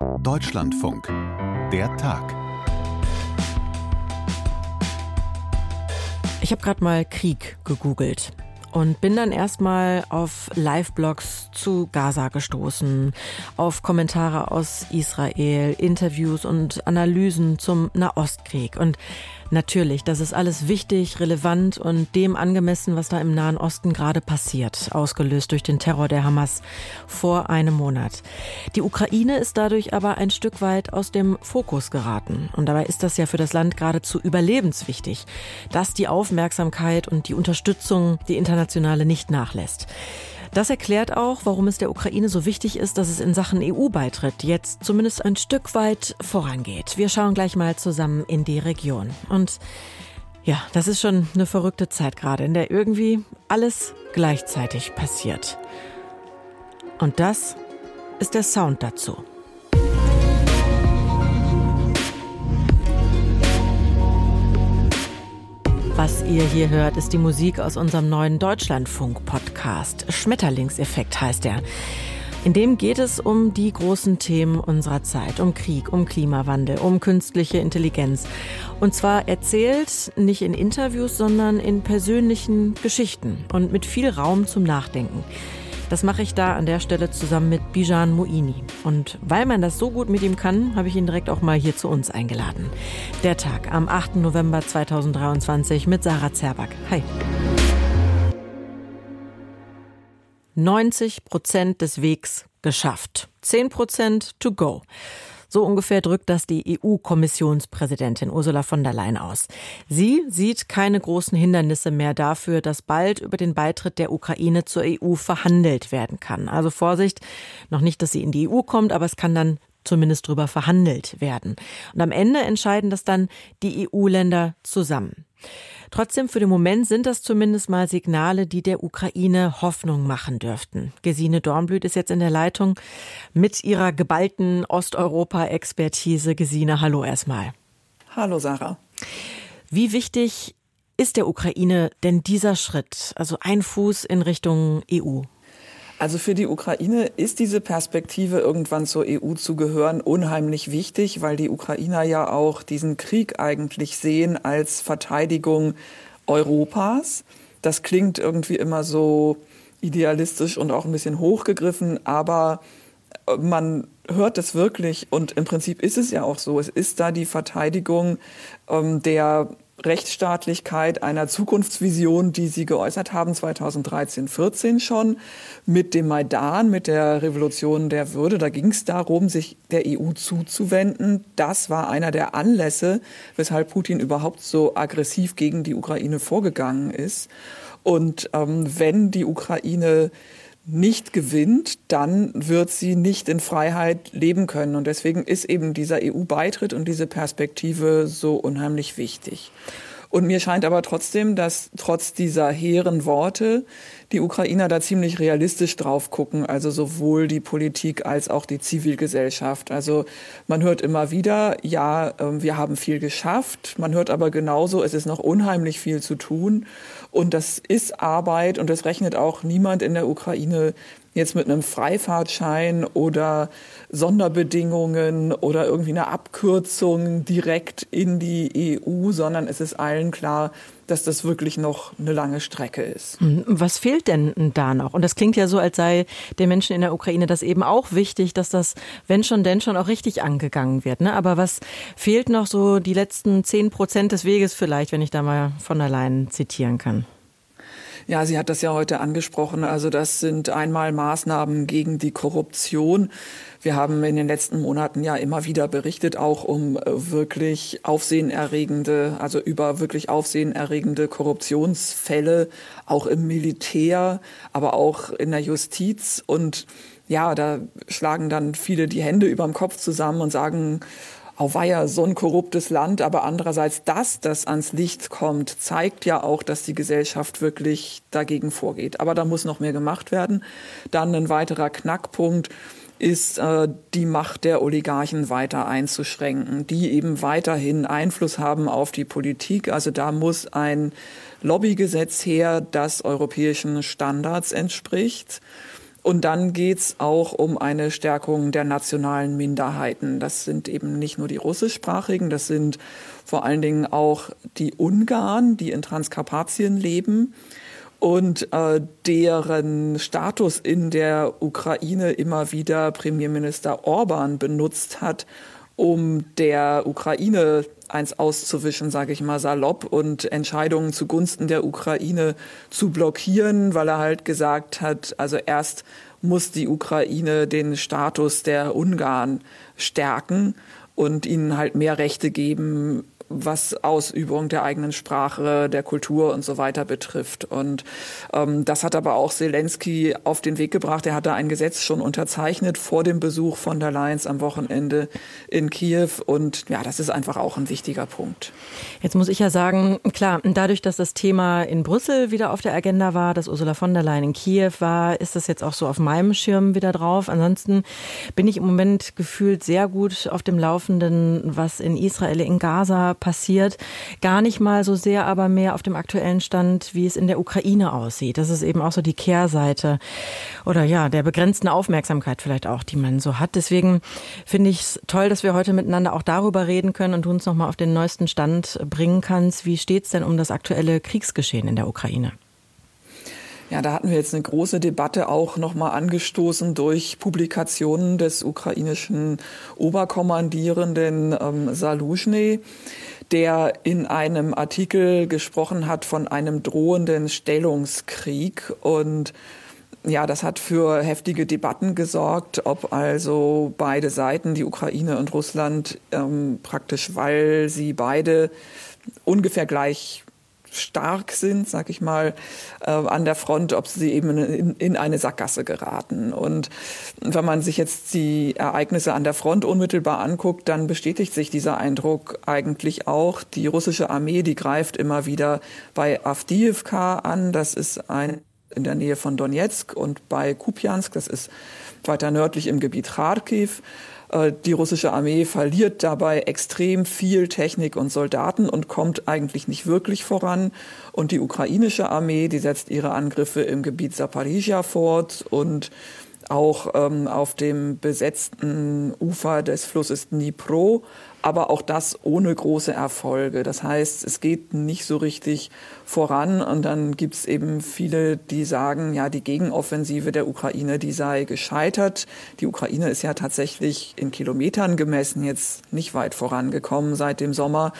Deutschlandfunk. Der Tag. Ich habe gerade mal Krieg gegoogelt und bin dann erstmal auf Live-Blogs zu Gaza gestoßen, auf Kommentare aus Israel, Interviews und Analysen zum Nahostkrieg. Und natürlich, das ist alles wichtig, relevant und dem angemessen, was da im Nahen Osten gerade passiert, ausgelöst durch den Terror der Hamas vor einem Monat. Die Ukraine ist dadurch aber ein Stück weit aus dem Fokus geraten. Und dabei ist das ja für das Land geradezu überlebenswichtig, dass die Aufmerksamkeit und die Unterstützung, die internationale, nicht nachlässt. Das erklärt auch, warum es der Ukraine so wichtig ist, dass es in Sachen EU-Beitritt jetzt zumindest ein Stück weit vorangeht. Wir schauen gleich mal zusammen in die Region. Und ja, das ist schon eine verrückte Zeit gerade, in der irgendwie alles gleichzeitig passiert. Und das ist der Sound dazu. Was ihr hier hört, ist die Musik aus unserem neuen Deutschlandfunk-Podcast. Schmetterlingseffekt heißt er. In dem geht es um die großen Themen unserer Zeit, um Krieg, um Klimawandel, um künstliche Intelligenz. Und zwar erzählt nicht in Interviews, sondern in persönlichen Geschichten und mit viel Raum zum Nachdenken. Das mache ich da an der Stelle zusammen mit Bijan Moini. Und weil man das so gut mit ihm kann, habe ich ihn direkt auch mal hier zu uns eingeladen. Der Tag am 8. November 2023 mit Sarah Zerback. Hi. 90 Prozent des Wegs geschafft. 10 Prozent to go. So ungefähr drückt das die EU-Kommissionspräsidentin Ursula von der Leyen aus. Sie sieht keine großen Hindernisse mehr dafür, dass bald über den Beitritt der Ukraine zur EU verhandelt werden kann. Also Vorsicht, noch nicht, dass sie in die EU kommt, aber es kann dann zumindest drüber verhandelt werden. Und am Ende entscheiden das dann die EU-Länder zusammen. Trotzdem für den Moment sind das zumindest mal Signale, die der Ukraine Hoffnung machen dürften. Gesine Dornblüt ist jetzt in der Leitung mit ihrer geballten Osteuropa-Expertise. Gesine, hallo erstmal. Hallo Sarah. Wie wichtig ist der Ukraine denn dieser Schritt, also ein Fuß in Richtung EU? Also für die Ukraine ist diese Perspektive, irgendwann zur EU zu gehören, unheimlich wichtig, weil die Ukrainer ja auch diesen Krieg eigentlich sehen als Verteidigung Europas. Das klingt irgendwie immer so idealistisch und auch ein bisschen hochgegriffen, aber man hört es wirklich und im Prinzip ist es ja auch so. Es ist da die Verteidigung ähm, der Rechtsstaatlichkeit, einer Zukunftsvision, die Sie geäußert haben 2013, 14 schon mit dem Maidan, mit der Revolution der Würde. Da ging es darum, sich der EU zuzuwenden. Das war einer der Anlässe, weshalb Putin überhaupt so aggressiv gegen die Ukraine vorgegangen ist. Und ähm, wenn die Ukraine nicht gewinnt, dann wird sie nicht in Freiheit leben können. Und deswegen ist eben dieser EU-Beitritt und diese Perspektive so unheimlich wichtig. Und mir scheint aber trotzdem, dass trotz dieser hehren Worte die Ukrainer da ziemlich realistisch drauf gucken, also sowohl die Politik als auch die Zivilgesellschaft. Also man hört immer wieder, ja, ähm, wir haben viel geschafft. Man hört aber genauso, es ist noch unheimlich viel zu tun. Und das ist Arbeit und das rechnet auch niemand in der Ukraine jetzt mit einem Freifahrtschein oder Sonderbedingungen oder irgendwie eine Abkürzung direkt in die EU, sondern es ist allen klar, dass das wirklich noch eine lange Strecke ist. Hm, was fehlt denn da noch? Und das klingt ja so, als sei den Menschen in der Ukraine das eben auch wichtig, dass das, wenn schon, denn schon auch richtig angegangen wird. Ne? Aber was fehlt noch so die letzten zehn Prozent des Weges vielleicht, wenn ich da mal von allein zitieren kann? Ja, sie hat das ja heute angesprochen. Also das sind einmal Maßnahmen gegen die Korruption. Wir haben in den letzten Monaten ja immer wieder berichtet, auch um äh, wirklich aufsehenerregende, also über wirklich aufsehenerregende Korruptionsfälle, auch im Militär, aber auch in der Justiz. Und ja, da schlagen dann viele die Hände über dem Kopf zusammen und sagen, auweia, so ein korruptes Land, aber andererseits, dass das ans Licht kommt, zeigt ja auch, dass die Gesellschaft wirklich dagegen vorgeht. Aber da muss noch mehr gemacht werden. Dann ein weiterer Knackpunkt ist äh, die Macht der Oligarchen weiter einzuschränken, die eben weiterhin Einfluss haben auf die Politik. Also da muss ein Lobbygesetz her, das europäischen Standards entspricht. Und dann geht's auch um eine Stärkung der nationalen Minderheiten. Das sind eben nicht nur die russischsprachigen, das sind vor allen Dingen auch die Ungarn, die in Transkarpatien leben und äh, deren Status in der Ukraine immer wieder Premierminister Orban benutzt hat, um der Ukraine eins auszuwischen, sage ich mal salopp, und Entscheidungen zugunsten der Ukraine zu blockieren, weil er halt gesagt hat, also erst muss die Ukraine den Status der Ungarn stärken und ihnen halt mehr Rechte geben was Ausübung der eigenen Sprache, der Kultur und so weiter betrifft. Und ähm, das hat aber auch Zelensky auf den Weg gebracht. Er hat da ein Gesetz schon unterzeichnet vor dem Besuch von der Leyen am Wochenende in Kiew. Und ja, das ist einfach auch ein wichtiger Punkt. Jetzt muss ich ja sagen, klar, dadurch, dass das Thema in Brüssel wieder auf der Agenda war, dass Ursula von der Leyen in Kiew war, ist das jetzt auch so auf meinem Schirm wieder drauf. Ansonsten bin ich im Moment gefühlt sehr gut auf dem Laufenden, was in Israel, in Gaza passiert. Gar nicht mal so sehr, aber mehr auf dem aktuellen Stand, wie es in der Ukraine aussieht. Das ist eben auch so die Kehrseite oder ja, der begrenzten Aufmerksamkeit vielleicht auch, die man so hat. Deswegen finde ich es toll, dass wir heute miteinander auch darüber reden können und du uns nochmal auf den neuesten Stand bringen kannst. Wie steht es denn um das aktuelle Kriegsgeschehen in der Ukraine? Ja, da hatten wir jetzt eine große Debatte auch nochmal angestoßen durch Publikationen des ukrainischen Oberkommandierenden ähm, Saluzhny der in einem Artikel gesprochen hat von einem drohenden Stellungskrieg. Und ja, das hat für heftige Debatten gesorgt, ob also beide Seiten, die Ukraine und Russland, ähm, praktisch, weil sie beide ungefähr gleich stark sind, sag ich mal, äh, an der Front, ob sie eben in, in, eine Sackgasse geraten. Und wenn man sich jetzt die Ereignisse an der Front unmittelbar anguckt, dann bestätigt sich dieser Eindruck eigentlich auch. Die russische Armee, die greift immer wieder bei Avdiivka an. Das ist ein in der Nähe von Donetsk und bei Kupiansk, das ist weiter nördlich im Gebiet Kharkiv. Äh, die russische Armee verliert dabei extrem viel Technik und Soldaten und kommt eigentlich nicht wirklich voran. Und die ukrainische Armee, die setzt ihre Angriffe im Gebiet Zaporizhia fort und auch ähm, auf dem besetzten Ufer des Flusses Dnipro aber auch das ohne große Erfolge. Das heißt, es geht nicht so richtig voran und dann gibt es eben viele, die sagen, ja, die Gegenoffensive der Ukraine, die sei gescheitert. Die Ukraine ist ja tatsächlich in Kilometern gemessen jetzt nicht weit vorangekommen seit dem Sommer.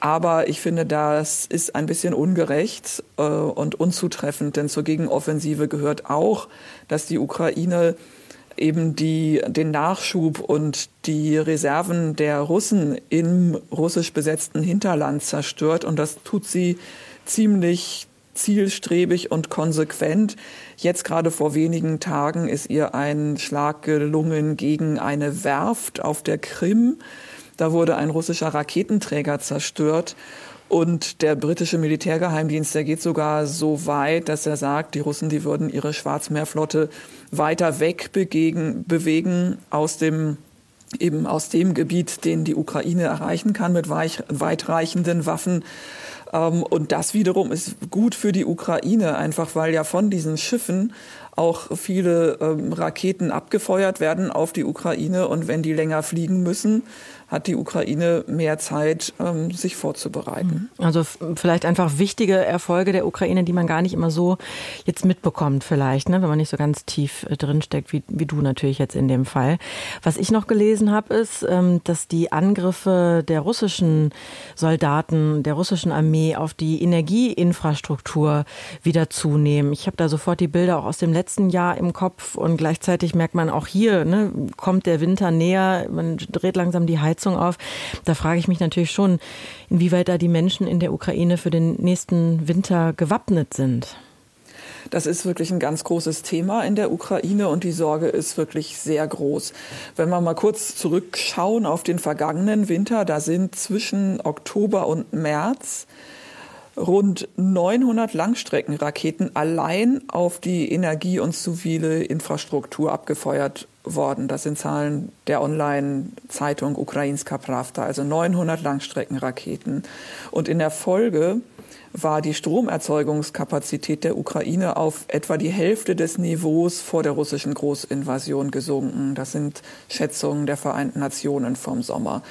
Aber ich finde, das ist ein bisschen ungerecht äh, und unzutreffend, denn zur Gegenoffensive gehört auch, dass die Ukraine eben die, den Nachschub und die Reserven der Russen im russisch besetzten Hinterland zerstört. Und das tut sie ziemlich zielstrebig und konsequent. Jetzt gerade vor wenigen Tagen ist ihr ein Schlag gelungen gegen eine Werft auf der Krim. Da wurde ein russischer Raketenträger zerstört. Und der britische Militärgeheimdienst, der geht sogar so weit, dass er sagt, die Russen, die würden ihre Schwarzmeerflotte weiter weg begegen, bewegen aus dem eben aus dem Gebiet, den die Ukraine erreichen kann mit weitreichenden Waffen. Ähm, und das wiederum ist gut für die Ukraine, einfach weil ja von diesen Schiffen auch viele ähm, Raketen abgefeuert werden auf die Ukraine. Und wenn die länger fliegen müssen, hat die Ukraine mehr Zeit, ähm, sich vorzubereiten. Mhm. Also vielleicht einfach wichtige Erfolge der Ukraine, die man gar nicht immer so jetzt mitbekommt, vielleicht, ne? wenn man nicht so ganz tief äh, drinsteckt, wie, wie du natürlich jetzt in dem Fall. Was ich noch gelesen habe, ist, ähm, dass die Angriffe der russischen Soldaten, der russischen Armee auf die Energieinfrastruktur wieder zunehmen. Ich habe da sofort die Bilder auch aus dem letzten Jahr im Kopf und gleichzeitig merkt man auch hier, ne, kommt der Winter näher, man dreht langsam die Heizung Heizung auf. Da frage ich mich natürlich schon, inwieweit da die Menschen in der Ukraine für den nächsten Winter gewappnet sind. Das ist wirklich ein ganz großes Thema in der Ukraine und die Sorge ist wirklich sehr groß. Wenn wir mal kurz zurückschauen auf den vergangenen Winter, da sind zwischen Oktober und März rund 900 Langstreckenraketen allein auf die Energie- und zivile Infrastruktur abgefeuert worden. Das sind Zahlen der Online-Zeitung Ukrainska Pravda, also 900 Langstreckenraketen. Und in der Folge war die Stromerzeugungskapazität der Ukraine auf etwa die Hälfte des Niveaus vor der russischen Großinvasion gesunken. Das sind Schätzungen der Vereinten Nationen vom Sommer.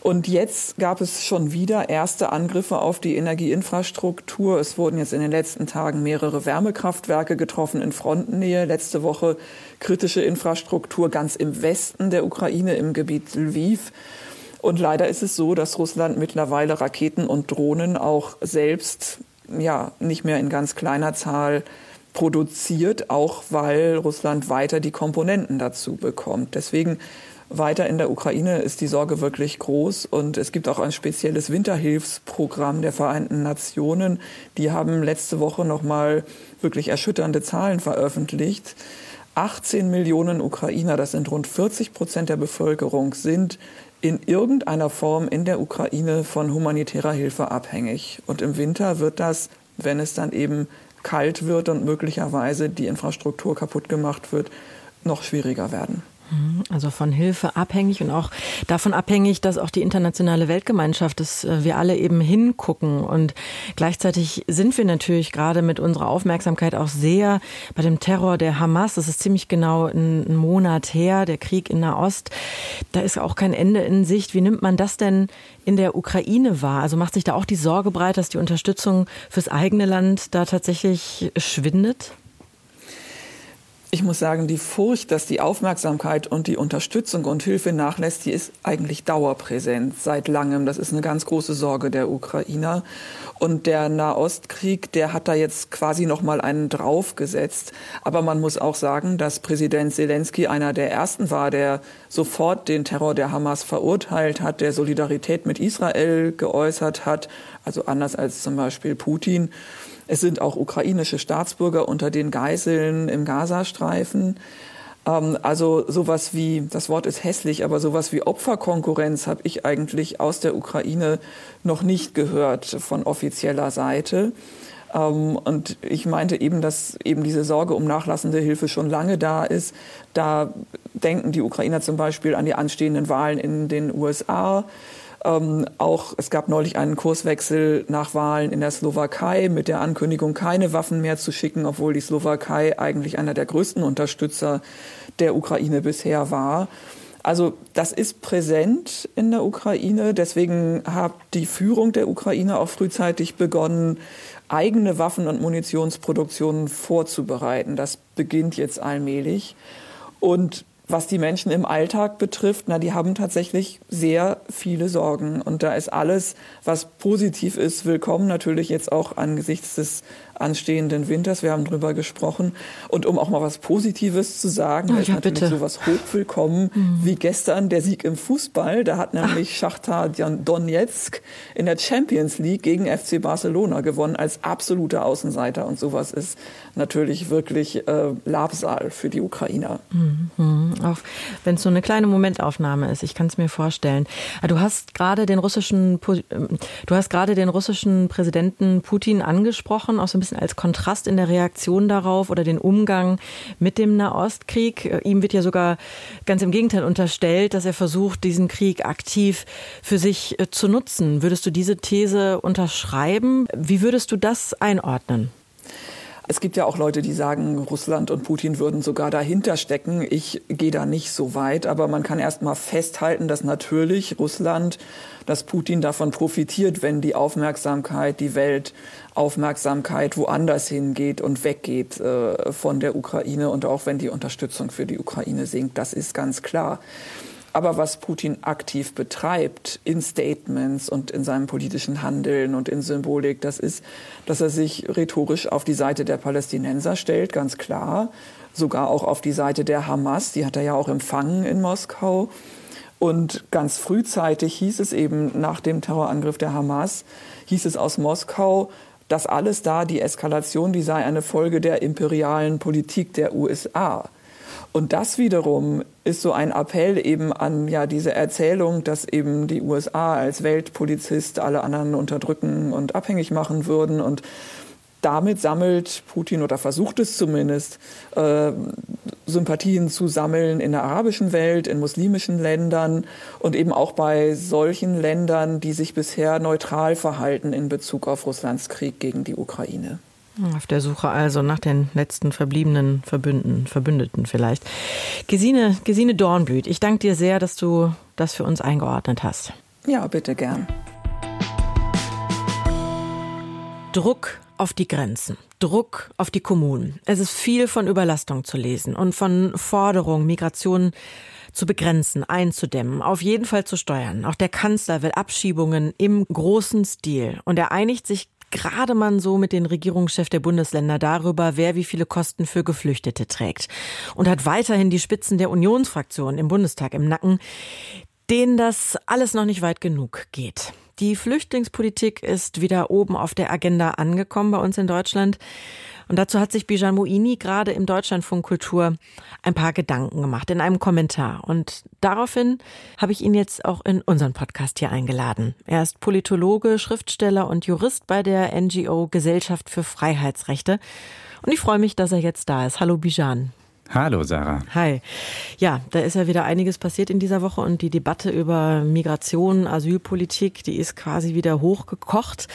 Und jetzt gab es schon wieder erste Angriffe auf die Energieinfrastruktur. Es wurden jetzt in den letzten Tagen mehrere Wärmekraftwerke getroffen in Frontennähe. Letzte Woche kritische Infrastruktur ganz im Westen der Ukraine im Gebiet Lviv. Und leider ist es so, dass Russland mittlerweile Raketen und Drohnen auch selbst ja nicht mehr in ganz kleiner Zahl produziert, auch weil Russland weiter die Komponenten dazu bekommt. Deswegen weiter in der Ukraine ist die Sorge wirklich groß und es gibt auch ein spezielles Winterhilfsprogramm der Vereinten Nationen. Die haben letzte Woche noch mal wirklich erschütternde Zahlen veröffentlicht. 18 Millionen Ukrainer, das sind rund 40 Prozent der Bevölkerung, sind in irgendeiner Form in der Ukraine von humanitärer Hilfe abhängig. Und im Winter wird das, wenn es dann eben kalt wird und möglicherweise die Infrastruktur kaputt gemacht wird, noch schwieriger werden. Mhm. Also von Hilfe abhängig und auch davon abhängig, dass auch die internationale Weltgemeinschaft, dass äh, wir alle eben hingucken. Und gleichzeitig sind wir natürlich gerade mit unserer Aufmerksamkeit auch sehr bei dem Terror der Hamas. Das ist ziemlich genau ein Monat her, der Krieg in Nahost. Da ist auch kein Ende in Sicht. Wie nimmt man das denn in der Ukraine wahr? Also macht sich da auch die Sorge breit, dass die Unterstützung fürs eigene Land da tatsächlich schwindet? Ich muss sagen, die Furcht, dass die Aufmerksamkeit und die Unterstützung und Hilfe nachlässt, die ist eigentlich dauerpräsent seit langem. Das ist eine ganz große Sorge der Ukrainer. Und der Nahostkrieg, der hat da jetzt quasi noch mal einen draufgesetzt. Aber man muss auch sagen, dass Präsident Zelensky einer der ersten war, der sofort den Terror der Hamas verurteilt hat, der Solidarität mit Israel geäußert hat. Also anders als zum Beispiel Putin. Es sind auch ukrainische Staatsbürger unter den Geiseln im Gazastreifen. Ähm, also sowas wie, das Wort ist hässlich, aber sowas wie Opferkonkurrenz habe ich eigentlich aus der Ukraine noch nicht gehört von offizieller Seite. Ähm, und ich meinte eben, dass eben diese Sorge um nachlassende Hilfe schon lange da ist. Da denken die Ukrainer zum Beispiel an die anstehenden Wahlen in den USA. Ähm, auch es gab neulich einen Kurswechsel nach Wahlen in der Slowakei mit der Ankündigung, keine Waffen mehr zu schicken, obwohl die Slowakei eigentlich einer der größten Unterstützer der Ukraine bisher war. Also das ist präsent in der Ukraine. Deswegen hat die Führung der Ukraine auch frühzeitig begonnen, eigene Waffen- und Munitionsproduktionen vorzubereiten. Das beginnt jetzt allmählich. Und was die Menschen im Alltag betrifft, na, die haben tatsächlich sehr viele Sorgen. Und da ist alles, was positiv ist, willkommen. Natürlich jetzt auch angesichts des anstehenden Winters. Wir haben drüber gesprochen. Und um auch mal was Positives zu sagen, oh, ist ja, natürlich bitte. sowas hochwillkommen mhm. wie gestern der Sieg im Fußball. Da hat nämlich Ach. Schachtar Donetsk in der Champions League gegen FC Barcelona gewonnen als absoluter Außenseiter. Und sowas ist natürlich wirklich äh, Labsal für die Ukrainer. Mhm. Auch wenn es so eine kleine Momentaufnahme ist, ich kann es mir vorstellen. Ah, du hast gerade den russischen, ähm, du hast gerade den russischen Präsidenten Putin angesprochen, auch so ein bisschen als Kontrast in der Reaktion darauf oder den Umgang mit dem Nahostkrieg. Äh, ihm wird ja sogar ganz im Gegenteil unterstellt, dass er versucht, diesen Krieg aktiv für sich äh, zu nutzen. Würdest du diese These unterschreiben? Wie würdest du das einordnen? Es gibt ja auch Leute, die sagen, Russland und Putin würden sogar dahinter stecken. Ich gehe da nicht so weit, aber man kann erst mal festhalten, dass natürlich Russland, dass Putin davon profitiert, wenn die Aufmerksamkeit, die Weltaufmerksamkeit woanders hingeht und weggeht äh, von der Ukraine und auch wenn die Unterstützung für die Ukraine sinkt. Das ist ganz klar. Aber was Putin aktiv betreibt in Statements und in seinem politischen Handeln und in Symbolik, das ist, dass er sich rhetorisch auf die Seite der Palästinenser stellt, ganz klar. Sogar auch auf die Seite der Hamas, die hat er ja auch empfangen in Moskau. Und ganz frühzeitig hieß es eben nach dem Terrorangriff der Hamas, hieß es aus Moskau, dass alles da, die Eskalation, die sei eine Folge der imperialen Politik der USA. Und das wiederum ist so ein Appell eben an ja diese Erzählung, dass eben die USA als Weltpolizist alle anderen unterdrücken und abhängig machen würden und damit sammelt Putin oder versucht es zumindest äh, Sympathien zu sammeln in der arabischen Welt, in muslimischen Ländern und eben auch bei solchen Ländern, die sich bisher neutral verhalten in Bezug auf Russlands Krieg gegen die Ukraine. Auf der Suche also nach den letzten verbliebenen Verbünden, Verbündeten vielleicht. Gesine, Gesine Dornblüt, ich danke dir sehr, dass du das für uns eingeordnet hast. Ja, bitte gern. Druck auf die Grenzen, Druck auf die Kommunen. Es ist viel von Überlastung zu lesen und von Forderungen, Migration zu begrenzen, einzudämmen, auf jeden Fall zu steuern. Auch der Kanzler will Abschiebungen im großen Stil und er einigt sich gerade man so mit den Regierungschefs der Bundesländer darüber, wer wie viele Kosten für Geflüchtete trägt. Und hat weiterhin die Spitzen der Unionsfraktion im Bundestag im Nacken, denen das alles noch nicht weit genug geht. Die Flüchtlingspolitik ist wieder oben auf der Agenda angekommen bei uns in Deutschland. Und dazu hat sich Bijan Moini gerade im Deutschlandfunk Kultur ein paar Gedanken gemacht in einem Kommentar. Und daraufhin habe ich ihn jetzt auch in unseren Podcast hier eingeladen. Er ist Politologe, Schriftsteller und Jurist bei der NGO Gesellschaft für Freiheitsrechte. Und ich freue mich, dass er jetzt da ist. Hallo Bijan. Hallo Sarah. Hi. Ja, da ist ja wieder einiges passiert in dieser Woche und die Debatte über Migration, Asylpolitik, die ist quasi wieder hochgekocht.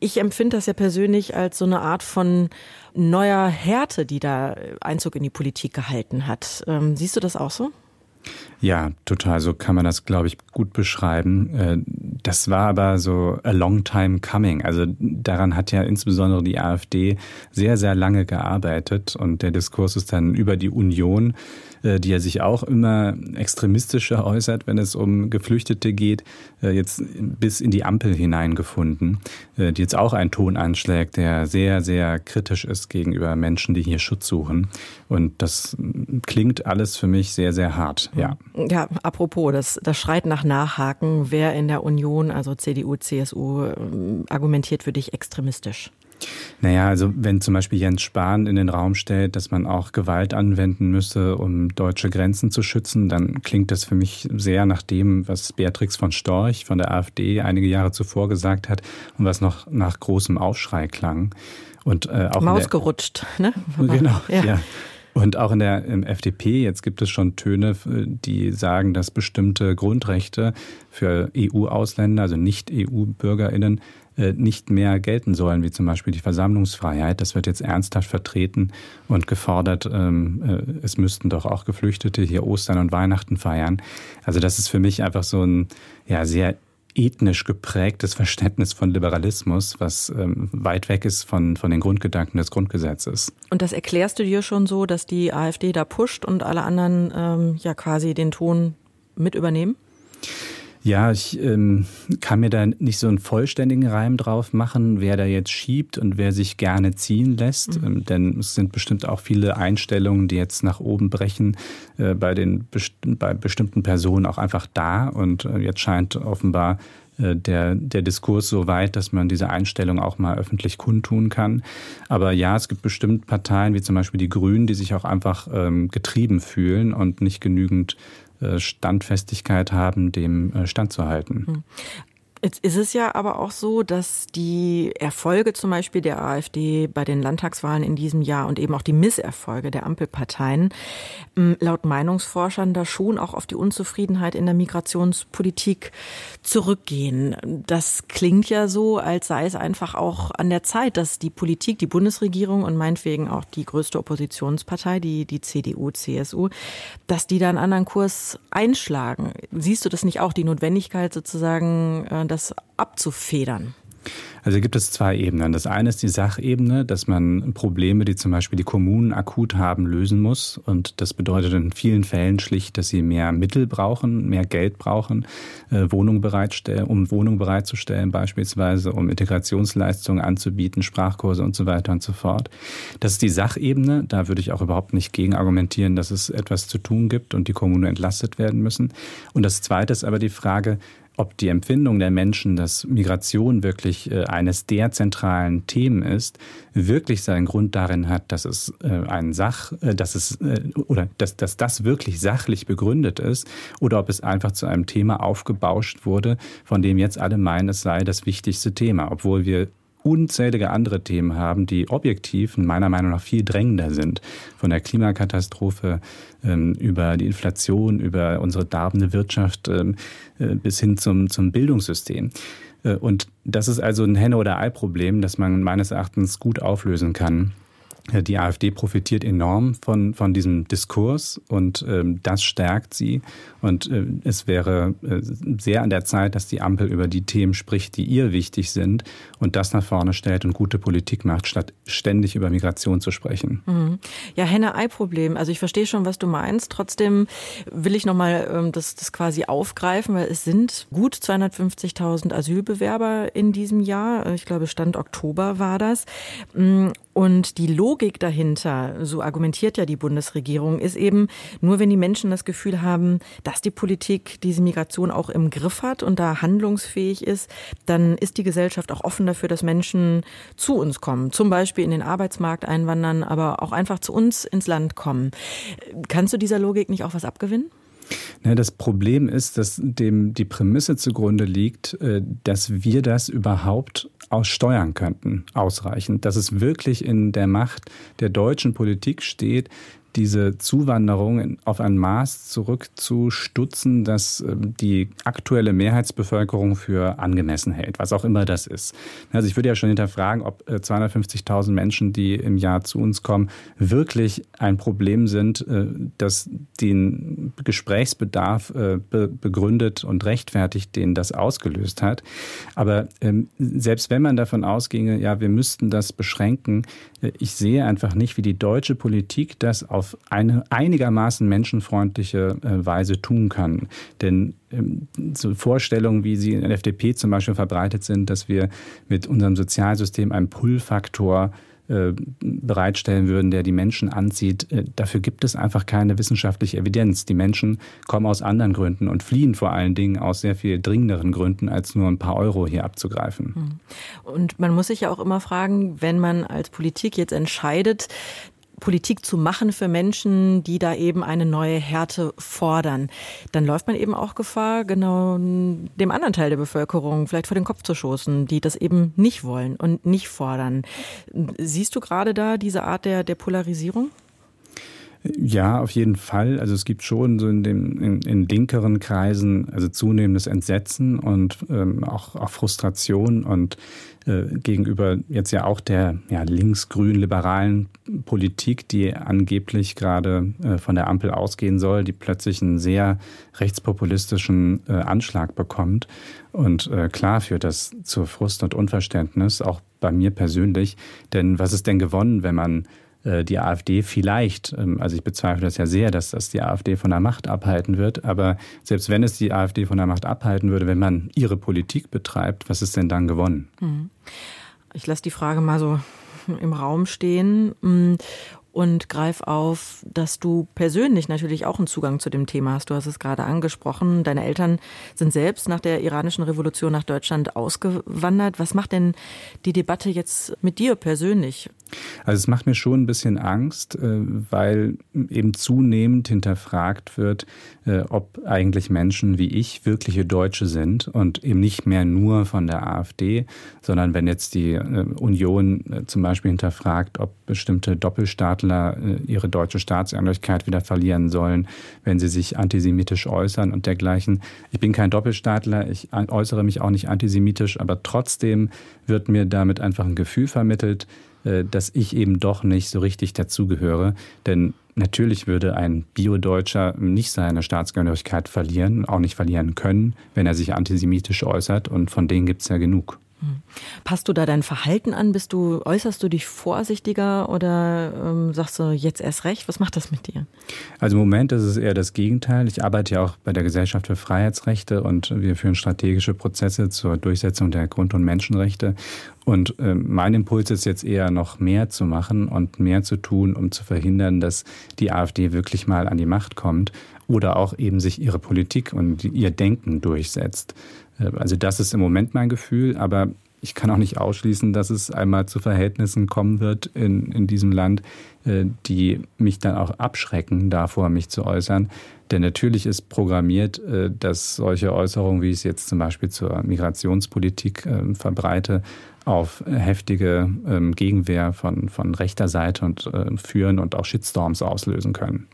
Ich empfinde das ja persönlich als so eine Art von neuer Härte, die da Einzug in die Politik gehalten hat. Ähm, siehst du das auch so? Ja, total. So kann man das, glaube ich, gut beschreiben. Äh, das war aber so a long time coming. Also daran hat ja insbesondere die AfD sehr, sehr lange gearbeitet und der Diskurs ist dann über die Union äh, die ja sich auch immer extremistischer äußert, wenn es um Geflüchtete geht, äh, jetzt bis in die Ampel hineingefunden, äh, die jetzt auch einen Ton anschlägt, der sehr, sehr kritisch ist gegenüber Menschen, die hier Schutz suchen. Und das klingt alles für mich sehr, sehr hart, ja. Ja, apropos, das, das schreit nach Nachhaken. Wer in der Union, also CDU, CSU, argumentiert für dich extremistisch? Naja, also wenn zum Beispiel Jens Spahn in den Raum stellt, dass man auch Gewalt anwenden müsse, um deutsche Grenzen zu schützen, dann klingt das für mich sehr nach dem, was Beatrix von Storch von der AfD einige Jahre zuvor gesagt hat und was noch nach großem Aufschrei klang. Und äh, auch Maus gerutscht, ne? Genau, ja. ja. Und auch in der im FDP, jetzt gibt es schon Töne, die sagen, dass bestimmte Grundrechte für EU-Ausländer, also nicht EU-BürgerInnen, äh, nicht mehr gelten sollen, wie zum Beispiel die Versammlungsfreiheit. Das wird jetzt ernsthaft vertreten und gefordert, ähm, äh, es müssten doch auch Geflüchtete hier Ostern und Weihnachten feiern. Also das ist für mich einfach so ein ja, sehr ethnisch geprägtes Verständnis von Liberalismus, was ähm, weit weg ist von, von den Grundgedanken des Grundgesetzes. Und das erklärst du dir schon so, dass die AfD da pusht und alle anderen ähm, ja quasi den Ton mit übernehmen? Ja, ich ähm, kann mir da nicht so einen vollständigen Reim drauf machen, wer da jetzt schiebt und wer sich gerne ziehen lässt. Mhm. Ähm, denn es sind bestimmt auch viele Einstellungen, die jetzt nach oben brechen, äh, bei den best bei bestimmten Personen auch einfach da. Und äh, jetzt scheint offenbar äh, der, der Diskurs so weit, dass man diese Einstellung auch mal öffentlich kundtun kann. Aber ja, es gibt bestimmt Parteien, wie zum Beispiel die Grünen, die sich auch einfach ähm, getrieben fühlen und nicht genügend Standfestigkeit haben, dem äh, standzuhalten. Jetzt ist es ja aber auch so, dass die Erfolge zum Beispiel der AfD bei den Landtagswahlen in diesem Jahr und eben auch die Misserfolge der Ampelparteien ähm, laut Meinungsforschern da schon auch auf die Unzufriedenheit in der Migrationspolitik zurückgehen. Das klingt ja so, als sei es einfach auch an der Zeit, dass die Politik, die Bundesregierung und meinetwegen auch die größte Oppositionspartei, die, die CDU, CSU, dass die da einen anderen Kurs einschlagen. Siehst du das nicht auch, die Notwendigkeit sozusagen, äh, das abzufedern? Also gibt es zwei Ebenen. Das eine ist die Sachebene, dass man Probleme, die zum Beispiel die Kommunen akut haben, lösen muss. Und das bedeutet in vielen Fällen schlicht, dass sie mehr Mittel brauchen, mehr Geld brauchen, äh, Wohnungen bereitstellen, um Wohnungen bereitzustellen, beispielsweise, um Integrationsleistungen anzubieten, Sprachkurse und so weiter und so fort. Das ist die Sachebene. Da würde ich auch überhaupt nicht gegen argumentieren, dass es etwas zu tun gibt und die Kommunen entlastet werden müssen. Und das zweite ist aber die Frage, ob die Empfindung der Menschen, dass Migration wirklich äh, eines der zentralen Themen ist, wirklich seinen Grund darin hat, dass es äh, ein Sach, äh, dass es oder dass, dass das wirklich sachlich begründet ist, oder ob es einfach zu einem Thema aufgebauscht wurde, von dem jetzt alle meinen, es sei das wichtigste Thema, obwohl wir unzählige andere Themen haben, die objektiv meiner Meinung nach viel drängender sind. Von der Klimakatastrophe ähm, über die Inflation, über unsere darbende Wirtschaft ähm, äh, bis hin zum, zum Bildungssystem. Äh, und das ist also ein Henne- oder Ei-Problem, das man meines Erachtens gut auflösen kann die AfD profitiert enorm von, von diesem Diskurs und ähm, das stärkt sie. Und äh, es wäre äh, sehr an der Zeit, dass die Ampel über die Themen spricht, die ihr wichtig sind und das nach vorne stellt und gute Politik macht, statt ständig über Migration zu sprechen. Mhm. Ja, Henne-Ei-Problem. Also ich verstehe schon, was du meinst. Trotzdem will ich nochmal ähm, das, das quasi aufgreifen, weil es sind gut 250.000 Asylbewerber in diesem Jahr. Ich glaube, Stand Oktober war das. Und die Logik dahinter, so argumentiert ja die Bundesregierung, ist eben, nur wenn die Menschen das Gefühl haben, dass die Politik diese Migration auch im Griff hat und da handlungsfähig ist, dann ist die Gesellschaft auch offen dafür, dass Menschen zu uns kommen. Zum Beispiel in den Arbeitsmarkt einwandern, aber auch einfach zu uns ins Land kommen. Kannst du dieser Logik nicht auch was abgewinnen? Das Problem ist, dass dem die Prämisse zugrunde liegt, äh, dass wir das überhaupt aussteuern könnten, ausreichend. Dass es wirklich in der Macht der deutschen Politik steht, diese Zuwanderung auf ein Maß zurückzustutzen, das ähm, die aktuelle Mehrheitsbevölkerung für angemessen hält, was auch immer das ist. Also ich würde ja schon hinterfragen, ob 250.000 äh, Menschen, die im Jahr zu uns kommen, wirklich ein Problem sind, äh, das den Gesprächsbedarf äh, begründet und rechtfertigt, den das ausgelöst hat. Aber ähm, selbst wenn man davon ausginge, ja, wir müssten das beschränken, ich sehe einfach nicht, wie die deutsche Politik das auf eine einigermaßen menschenfreundliche äh, Weise tun kann. Denn ähm, so Vorstellungen, wie sie in der FDP zum Beispiel verbreitet sind, dass wir mit unserem Sozialsystem einen Pull-Faktor äh, bereitstellen würden, der die Menschen anzieht. Äh, dafür gibt es einfach keine wissenschaftliche Evidenz. Die Menschen kommen aus anderen Gründen und fliehen vor allen Dingen aus sehr viel dringenderen Gründen, als nur ein paar Euro hier abzugreifen. Hm. Und man muss sich ja auch immer fragen, wenn man als Politik jetzt entscheidet, Politik zu machen für Menschen, die da eben eine neue Härte fordern, dann läuft man eben auch Gefahr, genau dem anderen Teil der Bevölkerung vielleicht vor den Kopf zu stoßen, die das eben nicht wollen und nicht fordern. Siehst du gerade da diese Art der, der Polarisierung? Ja, auf jeden Fall. Also es gibt schon so in, dem, in, in linkeren Kreisen also zunehmendes Entsetzen und ähm, auch, auch Frustration und gegenüber jetzt ja auch der ja, links-grün-liberalen Politik, die angeblich gerade äh, von der Ampel ausgehen soll, die plötzlich einen sehr rechtspopulistischen äh, Anschlag bekommt. Und äh, klar führt das zu Frust und Unverständnis, auch bei mir persönlich. Denn was ist denn gewonnen, wenn man äh, die AfD vielleicht, ähm, also ich bezweifle das ja sehr, dass das die AfD von der Macht abhalten wird, aber selbst wenn es die AfD von der Macht abhalten würde, wenn man ihre Politik betreibt, was ist denn dann gewonnen? Hm. Ich lasse die Frage mal so im Raum stehen hm, und greif auf, dass du persönlich natürlich auch einen Zugang zu dem Thema hast. Du hast es gerade angesprochen. Deine Eltern sind selbst nach der iranischen Revolution nach Deutschland ausgewandert. Was macht denn die Debatte jetzt mit dir persönlich? Also es macht mir schon ein bisschen Angst, äh, weil eben zunehmend hinterfragt wird, äh, ob eigentlich Menschen wie ich wirkliche Deutsche sind und eben nicht mehr nur von der AfD, sondern wenn jetzt die äh, Union zum Beispiel hinterfragt, ob bestimmte Doppelstaatler ihre deutsche Staatsangehörigkeit wieder verlieren sollen, wenn sie sich antisemitisch äußern und dergleichen. Ich bin kein Doppelstaatler, ich äußere mich auch nicht antisemitisch, aber trotzdem wird mir damit einfach ein Gefühl vermittelt, dass ich eben doch nicht so richtig dazugehöre. Denn natürlich würde ein Bio-Deutscher nicht seine Staatsgehörigkeit verlieren, auch nicht verlieren können, wenn er sich antisemitisch äußert. Und von denen gibt es ja genug. Hm. Passt du da dein Verhalten an? Bist du, äußerst du dich vorsichtiger oder ähm, sagst du jetzt erst recht? Was macht das mit dir? Also im Moment ist es eher das Gegenteil. Ich arbeite ja auch bei der Gesellschaft für Freiheitsrechte und wir führen strategische Prozesse zur Durchsetzung der Grund- und Menschenrechte. Und äh, mein Impuls ist jetzt eher noch mehr zu machen und mehr zu tun, um zu verhindern, dass die AfD wirklich mal an die Macht kommt oder auch eben sich ihre Politik und ihr Denken durchsetzt. Äh, also das ist im Moment mein Gefühl, aber ich kann auch nicht ausschließen, dass es einmal zu Verhältnissen kommen wird in, in diesem Land, äh, die mich dann auch abschrecken, davor mich zu äußern. Denn natürlich ist programmiert, äh, dass solche Äußerungen, wie ich es jetzt zum Beispiel zur Migrationspolitik verbreite, auf heftige ähm, Gegenwehr von, von rechter Seite und führen und auch Shitstorms auslösen können.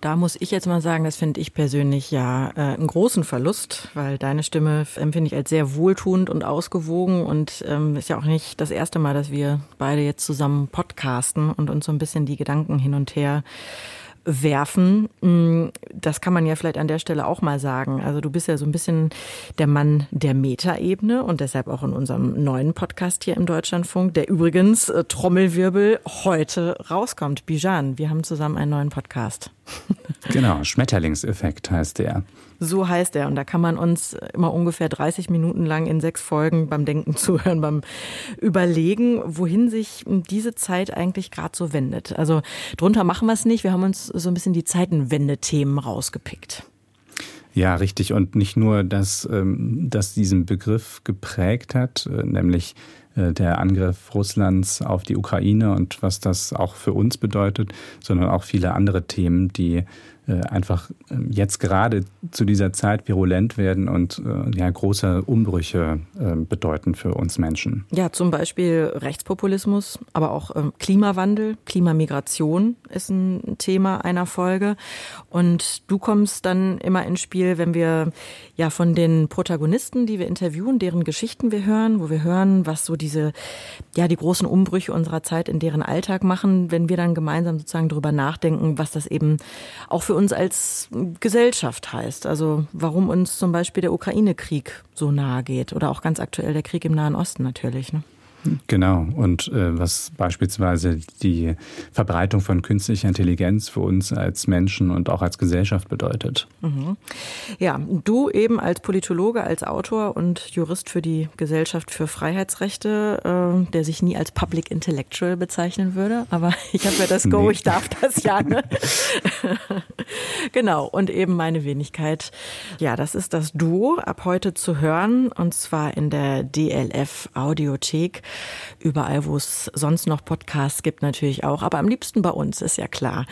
Da muss ich jetzt mal sagen, das finde ich persönlich ja äh, einen großen Verlust, weil deine Stimme empfinde ich als sehr wohltuend und ausgewogen und ähm, ist ja auch nicht das erste Mal, dass wir beide jetzt zusammen podcasten und uns so ein bisschen die Gedanken hin und her werfen. Mm, das kann man ja vielleicht an der Stelle auch mal sagen. Also du bist ja so ein bisschen der Mann der Metaebene und deshalb auch in unserem neuen Podcast hier im Deutschlandfunk, der übrigens äh, Trommelwirbel heute rauskommt. Bijan, wir haben zusammen einen neuen Podcast. Genau, Schmetterlingseffekt heißt der. So heißt er. Und da kann man uns immer ungefähr 30 Minuten lang in sechs Folgen beim Denken zuhören, beim Überlegen, wohin sich diese Zeit eigentlich gerade so wendet. Also drunter machen wir es nicht. Wir haben uns so ein bisschen die Zeitenwende-Themen rausgepickt. Ja, richtig. Und nicht nur, dass ähm, das diesen Begriff geprägt hat, äh, nämlich der Angriff Russlands auf die Ukraine und was das auch für uns bedeutet, sondern auch viele andere Themen, die äh, einfach ähm, jetzt gerade zu dieser Zeit virulent werden und äh, ja, große Umbrüche ähm, bedeuten für uns Menschen. Ja, zum Beispiel Rechtspopulismus, aber auch ähm, Klimawandel, Klimamigration ist ein Thema einer Folge. Und du kommst dann immer ins Spiel, wenn wir ja von den Protagonisten, die wir interviewen, deren Geschichten wir hören, wo wir hören, was so diese, ja, die großen Umbrüche unserer Zeit in deren Alltag machen, wenn wir dann gemeinsam sozusagen darüber nachdenken, was das eben auch für uns als Gesellschaft heißt. Also warum uns zum Beispiel der Ukraine-Krieg so nahe geht oder auch ganz aktuell der Krieg im Nahen Osten natürlich. Ne? Genau. Und äh, was beispielsweise die Verbreitung von künstlicher Intelligenz für uns als Menschen und auch als Gesellschaft bedeutet. Mhm. Ja, du eben als Politologe, als Autor und Jurist für die Gesellschaft für Freiheitsrechte, äh, der sich nie als Public Intellectual bezeichnen würde, aber ich habe ja das Go, nee. ich darf das ja. Ne? genau. Und eben meine Wenigkeit. Ja, das ist das Duo ab heute zu hören und zwar in der DLF Audiothek. Überall, wo es sonst noch Podcasts gibt, natürlich auch. Aber am liebsten bei uns, ist ja klar.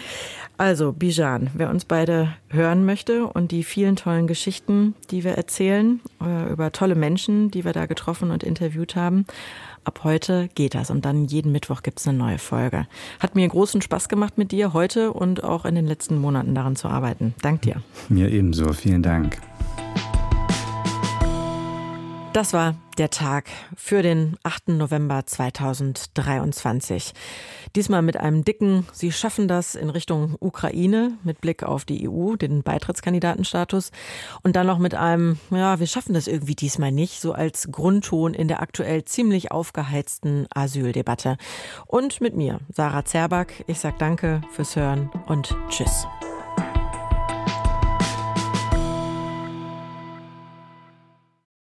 Also, Bijan, wer uns beide hören möchte und die vielen tollen Geschichten, die wir erzählen, äh, über tolle Menschen, die wir da getroffen und interviewt haben, ab heute geht das. Und dann jeden Mittwoch gibt es eine neue Folge. Hat mir großen Spaß gemacht mit dir heute und auch in den letzten Monaten daran zu arbeiten. Dank dir. Mir ebenso. Vielen Dank. Das war der Tag für den 8. November 2023. Diesmal mit einem dicken Sie schaffen das in Richtung Ukraine mit Blick auf die EU, den Beitrittskandidatenstatus und dann noch mit einem, ja, wir schaffen das irgendwie diesmal nicht, so als Grundton in der aktuell ziemlich aufgeheizten Asyldebatte. Und mit mir, Sarah Zerback. Ich sag danke fürs Hören und tschüss.